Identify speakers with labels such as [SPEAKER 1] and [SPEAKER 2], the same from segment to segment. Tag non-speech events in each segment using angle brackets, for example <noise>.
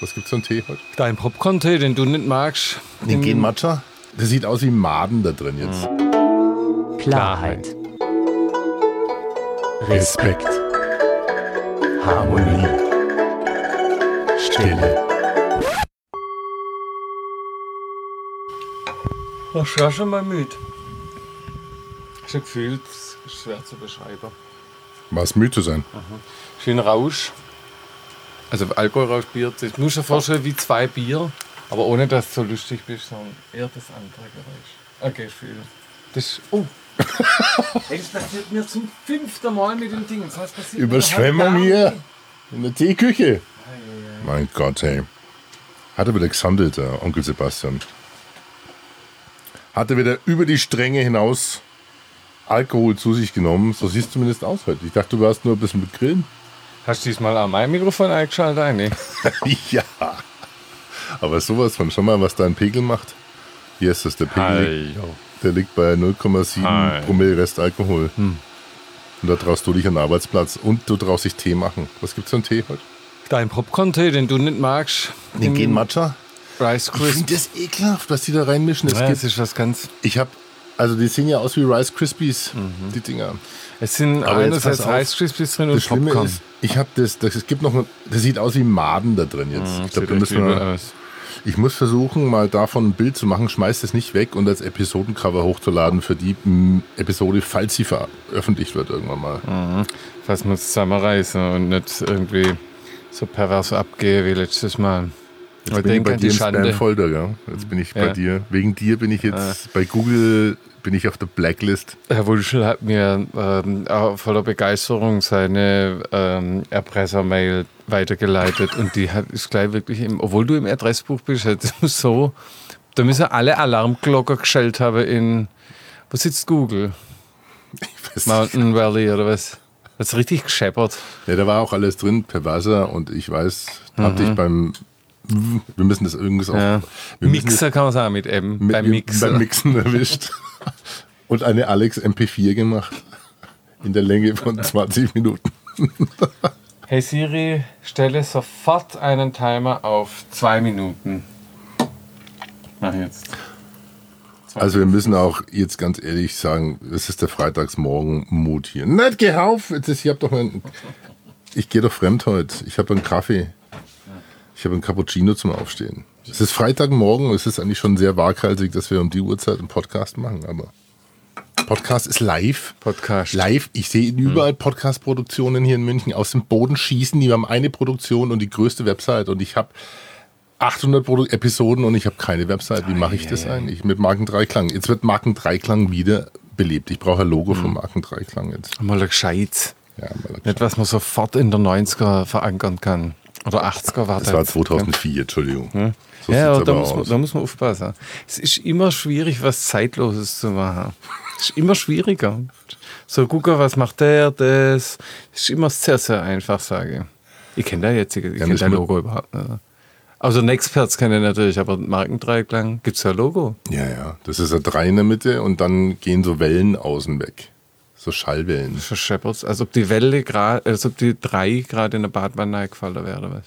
[SPEAKER 1] Was gibt's für einen Tee heute?
[SPEAKER 2] Dein Popcorn-Tee, den du nicht magst.
[SPEAKER 1] Den Gen Matcha? Der sieht aus wie Maden da drin jetzt.
[SPEAKER 3] Klarheit,
[SPEAKER 1] Respekt,
[SPEAKER 3] Harmonie,
[SPEAKER 1] Stille.
[SPEAKER 2] Ich war schon mal müde. Ich habe Gefühl, das ist schwer zu beschreiben.
[SPEAKER 1] War es müde zu sein?
[SPEAKER 2] Schön Rausch. Also Alkoholrausch, Bier. Das musst du dir vorstellen wie zwei Bier, aber ohne dass du so lustig bist, sondern eher das andere Geräusch. Okay, fühle. Das ist. Oh! <laughs> Ey, das passiert mir zum fünften Mal mit dem Ding. Das passiert mir
[SPEAKER 1] Überschwemmung
[SPEAKER 2] halt
[SPEAKER 1] hier in der Teeküche. Mein Gott, hey. Hat er wieder gesandelt, der Onkel Sebastian. Hat er wieder über die Stränge hinaus Alkohol zu sich genommen. So sieht es zumindest aus heute. Ich dachte, du warst nur ein bisschen mit Grillen.
[SPEAKER 2] Hast du diesmal auch mein Mikrofon eingeschaltet? Eigentlich? <laughs>
[SPEAKER 1] ja. Aber sowas von, schau mal, was dein Pegel macht. Hier ist das, der Pegel. Der liegt bei 0,7
[SPEAKER 2] Hi.
[SPEAKER 1] Promille Restalkohol. Und da traust du dich an den Arbeitsplatz und du traust dich Tee machen. Was gibt's für einen Tee heute?
[SPEAKER 2] Dein Popcorn-Tee, den du nicht magst.
[SPEAKER 1] Den Gen Matcha?
[SPEAKER 2] Rice
[SPEAKER 1] Ich
[SPEAKER 2] Crisp.
[SPEAKER 1] finde das ekelhaft, was die da reinmischen. Es
[SPEAKER 2] Ja, es ist was ganz.
[SPEAKER 1] ich habe, also die sehen ja aus wie Rice Krispies, die Dinger.
[SPEAKER 2] Es sind
[SPEAKER 1] Aber
[SPEAKER 2] einerseits. Rice Krispies drin und
[SPEAKER 1] Schlimme
[SPEAKER 2] Popcorn.
[SPEAKER 1] ist, ich habe das, das, es gibt noch, das sieht aus wie Maden da drin jetzt. ich glaube, müssen wir,
[SPEAKER 2] aus.
[SPEAKER 1] ich muss versuchen, mal davon ein Bild zu machen, schmeiß das nicht weg und als Episodencover hochzuladen für die m, Episode, falls sie veröffentlicht wird irgendwann mal.
[SPEAKER 2] Was muss zusammenreißen und nicht irgendwie so pervers abgehen wie letztes Mal.
[SPEAKER 1] Jetzt
[SPEAKER 2] Aber
[SPEAKER 1] bin ich bei dir im. Spam-Folder, ja. Jetzt bin ich bei
[SPEAKER 2] Ja.
[SPEAKER 1] dir. Wegen dir bin ich jetzt bei Google, bin ich auf der Blacklist.
[SPEAKER 2] Herr Wulschel hat mir ähm, voller Begeisterung seine ähm, Erpresser-Mail weitergeleitet und die hat ist gleich wirklich, im, obwohl du im Adressbuch bist, hat es <laughs> so, da müssen alle Alarmglocken gestellt haben in, wo sitzt Google? Mountain Valley oder was? Hat's richtig gescheppert.
[SPEAKER 1] Ja, da war auch alles drin per Wasser und ich weiß, hab dich beim, wir müssen das irgendwas.
[SPEAKER 2] Ja.
[SPEAKER 1] auch,
[SPEAKER 2] Mixer kann man sagen mit M,
[SPEAKER 1] mit,
[SPEAKER 2] beim Mixer.
[SPEAKER 1] beim Mixen erwischt und eine Alex MP4 gemacht in der Länge von 20 Minuten.
[SPEAKER 2] Hey Siri, stelle sofort einen Timer auf zwei Minuten. Mach jetzt.
[SPEAKER 1] Also wir müssen auch jetzt ganz ehrlich sagen, es ist der Freitagsmorgen-Mut hier. Nicht geh auf! Jetzt ist, ich hab doch einen, ich gehe doch fremd heute. Ich habe einen Kaffee. Ich habe einen Cappuccino zum Aufstehen. Es ist Freitagmorgen, es ist eigentlich schon sehr waghalsig, dass wir um die Uhrzeit einen Podcast machen, aber Podcast ist live.
[SPEAKER 2] Podcast.
[SPEAKER 1] Live. Ich sehe überall Podcast-Produktionen hier in München aus dem Boden schießen. Die haben eine Produktion und die größte Website und ich habe 800 Produ Episoden und ich habe keine Website. Wie mache ich das eigentlich? Mit Markendreiklang. Jetzt wird Markendreiklang wieder belebt. Ich brauche ein Logo
[SPEAKER 2] Hm.
[SPEAKER 1] von Markendreiklang jetzt.
[SPEAKER 2] Mal ein gescheit.
[SPEAKER 1] Ja, mal
[SPEAKER 2] Nicht, was man sofort in der 90er verankern kann. Oder 80er war
[SPEAKER 1] das war 2004, Entschuldigung. So
[SPEAKER 2] ja, da muss, man, da muss man aufpassen. Es ist immer schwierig, was Zeitloses zu machen. Es ist immer schwieriger. So, gucken, was macht der, das. Es ist immer sehr, sehr einfach, sage ich. Ich kenne da jetzt, ich kenne
[SPEAKER 1] müssen
[SPEAKER 2] dein Logo überhaupt nicht. Also Nexperts kenne ich natürlich, aber Markendreiklang, gibt es ja ein Logo?
[SPEAKER 1] Ja, ja. Das ist ein Drei in der Mitte und dann gehen so Wellen außen weg. So Schallwellen.
[SPEAKER 2] Verscheppert, als ob die Welle gerade, als ob die drei gerade in der Badwanne gefallen wäre, oder was?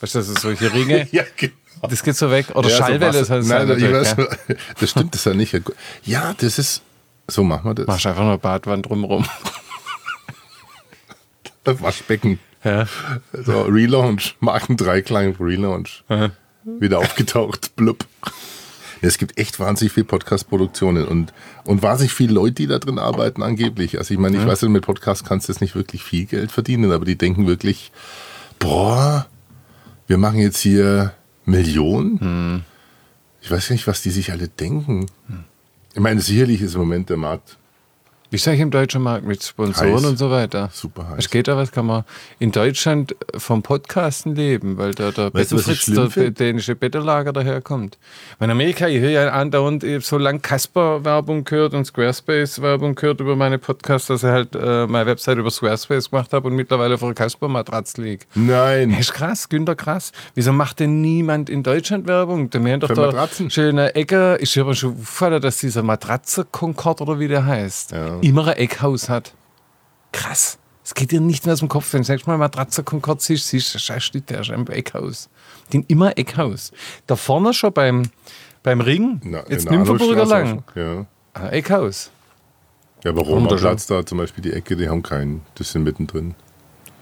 [SPEAKER 2] Weißt du, das sind solche Ringe, <laughs>
[SPEAKER 1] Ja, genau.
[SPEAKER 2] das geht so weg. Oder
[SPEAKER 1] Ja, so
[SPEAKER 2] Schallwelle, das
[SPEAKER 1] Wasser-
[SPEAKER 2] heißt
[SPEAKER 1] Nein, ich
[SPEAKER 2] natürlich,
[SPEAKER 1] weiß,
[SPEAKER 2] ja. <laughs>
[SPEAKER 1] das stimmt, das ist ja nicht. Ja, das ist. So machen wir das.
[SPEAKER 2] Machst einfach nur Badwand drumherum. <laughs>
[SPEAKER 1] Waschbecken.
[SPEAKER 2] Ja.
[SPEAKER 1] So, Relaunch. Markendreiklang Relaunch. Wieder aufgetaucht. Blub. Es gibt echt wahnsinnig viel Podcast-Produktionen und, und wahnsinnig viele Leute, die da drin arbeiten, angeblich. Also ich meine, ich weiß ja, mit Podcast kannst du jetzt nicht wirklich viel Geld verdienen, aber die denken wirklich, boah, wir machen jetzt hier Millionen. Ich weiß nicht, was die sich alle denken. Ich meine, sicherlich ist im Moment der Markt
[SPEAKER 2] Wie sage ich im deutschen Markt mit Sponsoren
[SPEAKER 1] Heiß.
[SPEAKER 2] und so weiter?
[SPEAKER 1] super heiß.
[SPEAKER 2] Es geht da was, kann man in Deutschland vom Podcasten leben, weil da der
[SPEAKER 1] Weißt
[SPEAKER 2] Bettelfritz, der
[SPEAKER 1] find?
[SPEAKER 2] dänische Bettellager daherkommt. In Amerika, ich höre ja andauernd, ich hab so lange Casper-Werbung gehört und Squarespace-Werbung gehört über meine Podcasts, dass ich halt äh, meine Website über Squarespace gemacht habe und mittlerweile vor Casper-Matratz liege.
[SPEAKER 1] Nein.
[SPEAKER 2] Das ist krass, Günter krass. Wieso macht denn niemand in Deutschland Werbung? Der mir doch
[SPEAKER 1] Für
[SPEAKER 2] da
[SPEAKER 1] Matratzen?
[SPEAKER 2] schöne Ecke. Ich habe mir schon gefallen, dass dieser Matratze Concord oder wie der heißt,
[SPEAKER 1] Ja.
[SPEAKER 2] Immer ein Eckhaus hat. Krass. Es geht dir nicht mehr aus dem Kopf. Wenn du nächstes Mal Matratze Konkord siehst, siehst du, scheiß steht der ist im Eckhaus. Haben immer Eckhaus. Da vorne schon beim, beim Ring,
[SPEAKER 1] Na,
[SPEAKER 2] jetzt
[SPEAKER 1] der
[SPEAKER 2] Nymphenburger lang.
[SPEAKER 1] Ja.
[SPEAKER 2] ah, Eckhaus.
[SPEAKER 1] Ja, aber
[SPEAKER 2] Wunderschön.
[SPEAKER 1] Romerplatz da zum Beispiel die Ecke, die haben keinen. Das sind mittendrin.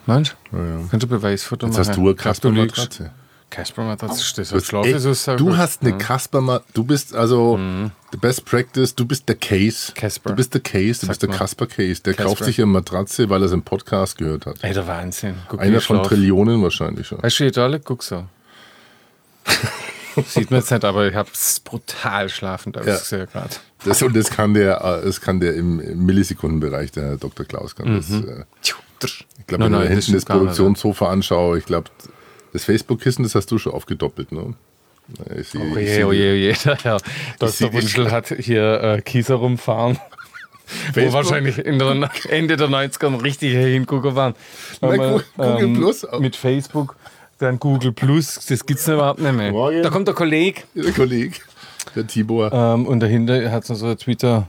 [SPEAKER 2] Meinst
[SPEAKER 1] Ja, ja.
[SPEAKER 2] du? Kannst du Beweisfoto
[SPEAKER 1] Jetzt
[SPEAKER 2] machen?
[SPEAKER 1] hast du eine
[SPEAKER 2] Glaub, du
[SPEAKER 1] hast
[SPEAKER 2] Schlaf
[SPEAKER 1] echt-
[SPEAKER 2] ist sehr
[SPEAKER 1] du
[SPEAKER 2] gut.
[SPEAKER 1] hast eine Kasper, du bist also the best practice, du bist der Case.
[SPEAKER 2] Casper.
[SPEAKER 1] Du bist der Case, du
[SPEAKER 2] Sag
[SPEAKER 1] bist der. Kasper Case. Der
[SPEAKER 2] Casper.
[SPEAKER 1] kauft sich eine Matratze, weil er es im Podcast gehört hat.
[SPEAKER 2] Ey, der Wahnsinn. Guck,
[SPEAKER 1] Einer
[SPEAKER 2] ich
[SPEAKER 1] von. Trillionen wahrscheinlich schon.
[SPEAKER 2] Weißt du, wie toll? Guck so. <laughs> Sieht man jetzt nicht, aber ich habe es brutal schlafend ausgesehen gerade.
[SPEAKER 1] Das, und das kann der, äh, das kann der im, Millisekundenbereich, der Herr Dr. Klaus kann das.
[SPEAKER 2] Mhm.
[SPEAKER 1] Äh, ich glaube, wenn ich
[SPEAKER 2] das
[SPEAKER 1] hinten das. Produktionssofa anschaue, ich glaube, das Facebook-Kissen, das hast du schon aufgedoppelt, ne? Ja, Ich sehe,
[SPEAKER 2] Oh
[SPEAKER 1] ich sehe-
[SPEAKER 2] oh je, oh je. Der Herr
[SPEAKER 1] seh
[SPEAKER 2] Dr. <laughs> Wunschel hat hier äh, Kieser rumfahren. Wo
[SPEAKER 1] Facebook?
[SPEAKER 2] wahrscheinlich in der, <laughs> Ende der 90er ein richtiger Hingucker waren.
[SPEAKER 1] Na, Google Plus auch.
[SPEAKER 2] Mit Facebook, dann Google Plus, das gibt es überhaupt nicht mehr.
[SPEAKER 1] Morgen.
[SPEAKER 2] Da kommt der Kollege
[SPEAKER 1] der Kollege, der Tibor.
[SPEAKER 2] ähm, und dahinter hat es noch so ein Twitter,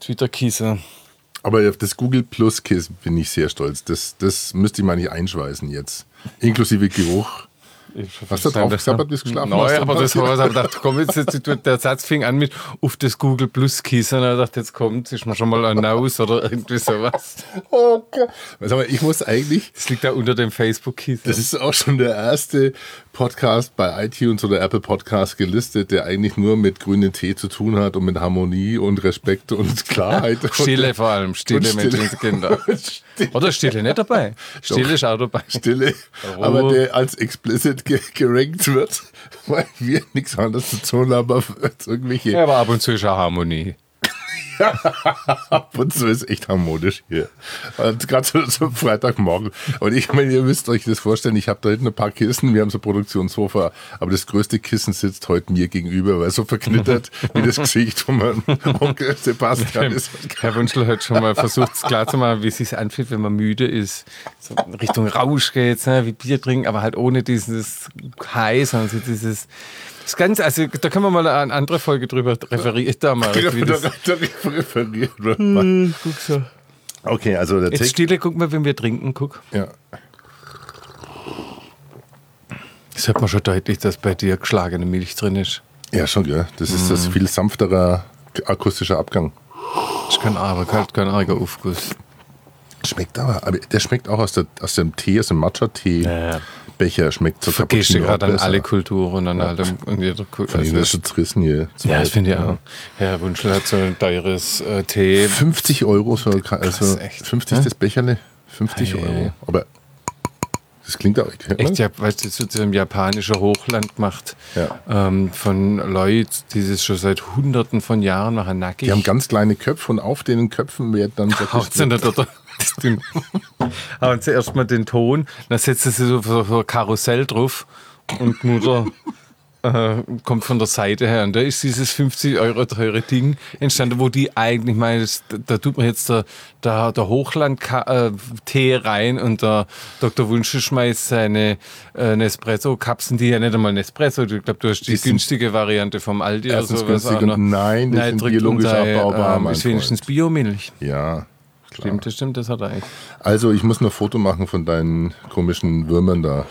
[SPEAKER 2] Twitter-Kieser.
[SPEAKER 1] Aber auf das Google Plus Kissen bin ich sehr stolz. Das, das müsste ich mal nicht einschweißen jetzt. Inklusive Geruch. Hast du drauf gesabbert, bis geschlafen
[SPEAKER 2] Nein,
[SPEAKER 1] hast?
[SPEAKER 2] aber das war was, aber dachte, komm, jetzt, jetzt, der Satz fing an mit auf das Google Plus Kissen. Und ich dachte, jetzt kommt, ist mir schon mal ein Naus oder irgendwie sowas. <laughs>
[SPEAKER 1] Oh Gott. Sag mal, ich muss eigentlich,
[SPEAKER 2] Das liegt da unter dem Facebook Kissen.
[SPEAKER 1] das ist auch schon der erste Podcast bei iTunes oder Apple Podcast gelistet, der eigentlich nur mit grünen Tee zu tun hat und mit Harmonie und Respekt und <laughs> Klarheit.
[SPEAKER 2] Stille vor allem, stille
[SPEAKER 1] Und Stille.
[SPEAKER 2] Menschenkinder. <laughs>
[SPEAKER 1] Stille.
[SPEAKER 2] Oder Stille nicht dabei. Stille ist auch dabei.
[SPEAKER 1] Stille,
[SPEAKER 2] Oh.
[SPEAKER 1] aber der als explicit ge gerankt wird, <laughs> weil wir nichts anderes zu tun haben, als irgendwelche
[SPEAKER 2] Ja, aber ab und zu ist auch Harmonie.
[SPEAKER 1] Ab und zu ist echt harmonisch hier. Und gerade so zum Freitagmorgen. Und ich meine, ihr müsst euch das vorstellen, ich habe da hinten ein paar Kissen, wir haben so Produktionssofa, aber das größte Kissen sitzt heute mir gegenüber, weil so verknittert <laughs> wie das Gesicht von meinem Onkel Sebastian ist.
[SPEAKER 2] Herr Wunschel hat schon mal versucht, es <laughs> klar zu machen, wie es sich anfühlt, wenn man müde ist. So Richtung Rausch geht, ne, wie Bier trinken, aber halt ohne dieses High, sondern so dieses. Das Ganze, also da können wir mal eine andere Folge drüber referieren. Da mal,
[SPEAKER 1] Da,
[SPEAKER 2] wie das, guck so.
[SPEAKER 1] Okay, also der
[SPEAKER 2] Jetzt. Stille, guck mal, wenn wir trinken, guck.
[SPEAKER 1] Ja.
[SPEAKER 2] Das hört man schon deutlich, dass bei dir geschlagene Milch drin ist.
[SPEAKER 1] ja, schon, gell? Das ist das viel sanfterer akustischer Abgang.
[SPEAKER 2] Das ist kein arger, kein, kein arger Aufguss.
[SPEAKER 1] Schmeckt aber, aber der schmeckt auch aus, der, aus dem Tee, aus dem Matcha-Tee-Becher, schmeckt so
[SPEAKER 2] Vergehst du gerade an alle Kulturen und an allem und jeder Kultur.
[SPEAKER 1] Von Ihnen ist schon zerrissen hier.
[SPEAKER 2] ja, das finde ich auch. Herr Wunschel hat so ein teures äh, Tee.
[SPEAKER 1] 50 Euro, so, also
[SPEAKER 2] Krass, echt.
[SPEAKER 1] 50 das Becherle, 50
[SPEAKER 2] Ei, ei,
[SPEAKER 1] Euro. Aber das klingt auch hört man?
[SPEAKER 2] Echt, ja, weißt du, zu diesem japanischen Hochland gemacht
[SPEAKER 1] Ja.
[SPEAKER 2] ähm, von Leuten, die das schon seit hunderten von Jahren machen, nackig.
[SPEAKER 1] Die haben ganz kleine Köpfe und auf den Köpfen wird dann <laughs> <laughs>
[SPEAKER 2] Ding. <laughs> Hauen sie erstmal den Ton, dann setzen sie so, so, so ein Karussell drauf und die Mutter äh, kommt von der Seite her. Und da ist dieses 50 Euro teure Ding entstanden, wo die eigentlich das- da tut man jetzt der, der, der Hochland-Tee rein und der Dr. Wunsche schmeißt seine äh, Nespresso-Kapseln, die ja nicht einmal Nespresso, ich glaube, du hast die,
[SPEAKER 1] Die sind
[SPEAKER 2] günstige Variante vom Aldi oder so.
[SPEAKER 1] günstig und nein, die sind
[SPEAKER 2] drückt
[SPEAKER 1] biologisch
[SPEAKER 2] unter,
[SPEAKER 1] abbaubar,
[SPEAKER 2] ähm, Ist wenigstens. Biomilch.
[SPEAKER 1] Ja.
[SPEAKER 2] Stimmt, das stimmt, das hat er eigentlich.
[SPEAKER 1] Also ich muss noch ein Foto machen von deinen komischen Würmern da.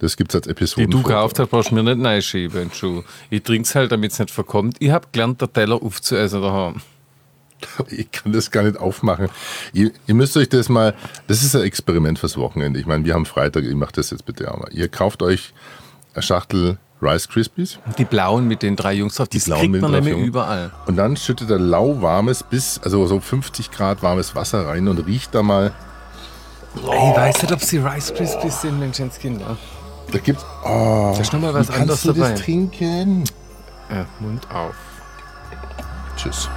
[SPEAKER 1] Das gibt's als Episode.
[SPEAKER 2] Die du gekauft hast, brauchst du mir nicht reinschieben, in den Schuh. Ich trink's halt, damit es nicht verkommt. Ich hab gelernt, der Teller aufzuessen daheim. <laughs>
[SPEAKER 1] Ich kann das gar nicht aufmachen. Ihr, ihr müsst euch das mal, das ist ein Experiment fürs Wochenende. Ich meine, wir haben Freitag, ich mache das jetzt bitte auch mal. Ihr kauft euch eine Schachtel Rice Krispies
[SPEAKER 2] Die blauen mit den drei Jungs drauf, die
[SPEAKER 1] blauen
[SPEAKER 2] kriegt
[SPEAKER 1] mit
[SPEAKER 2] man
[SPEAKER 1] den
[SPEAKER 2] nämlich überall.
[SPEAKER 1] und dann schüttet ihr lauwarmes bis, also so 50 Grad warmes Wasser rein und riecht da mal.
[SPEAKER 2] Ich weiß nicht, ob sie Rice Krispies sind, Menschenskinder.
[SPEAKER 1] Da gibt's, oh,
[SPEAKER 2] Da ist noch mal was
[SPEAKER 1] wie kannst
[SPEAKER 2] anderes
[SPEAKER 1] du
[SPEAKER 2] dabei.
[SPEAKER 1] das trinken?
[SPEAKER 2] Ja, Mund auf.
[SPEAKER 1] Tschüss.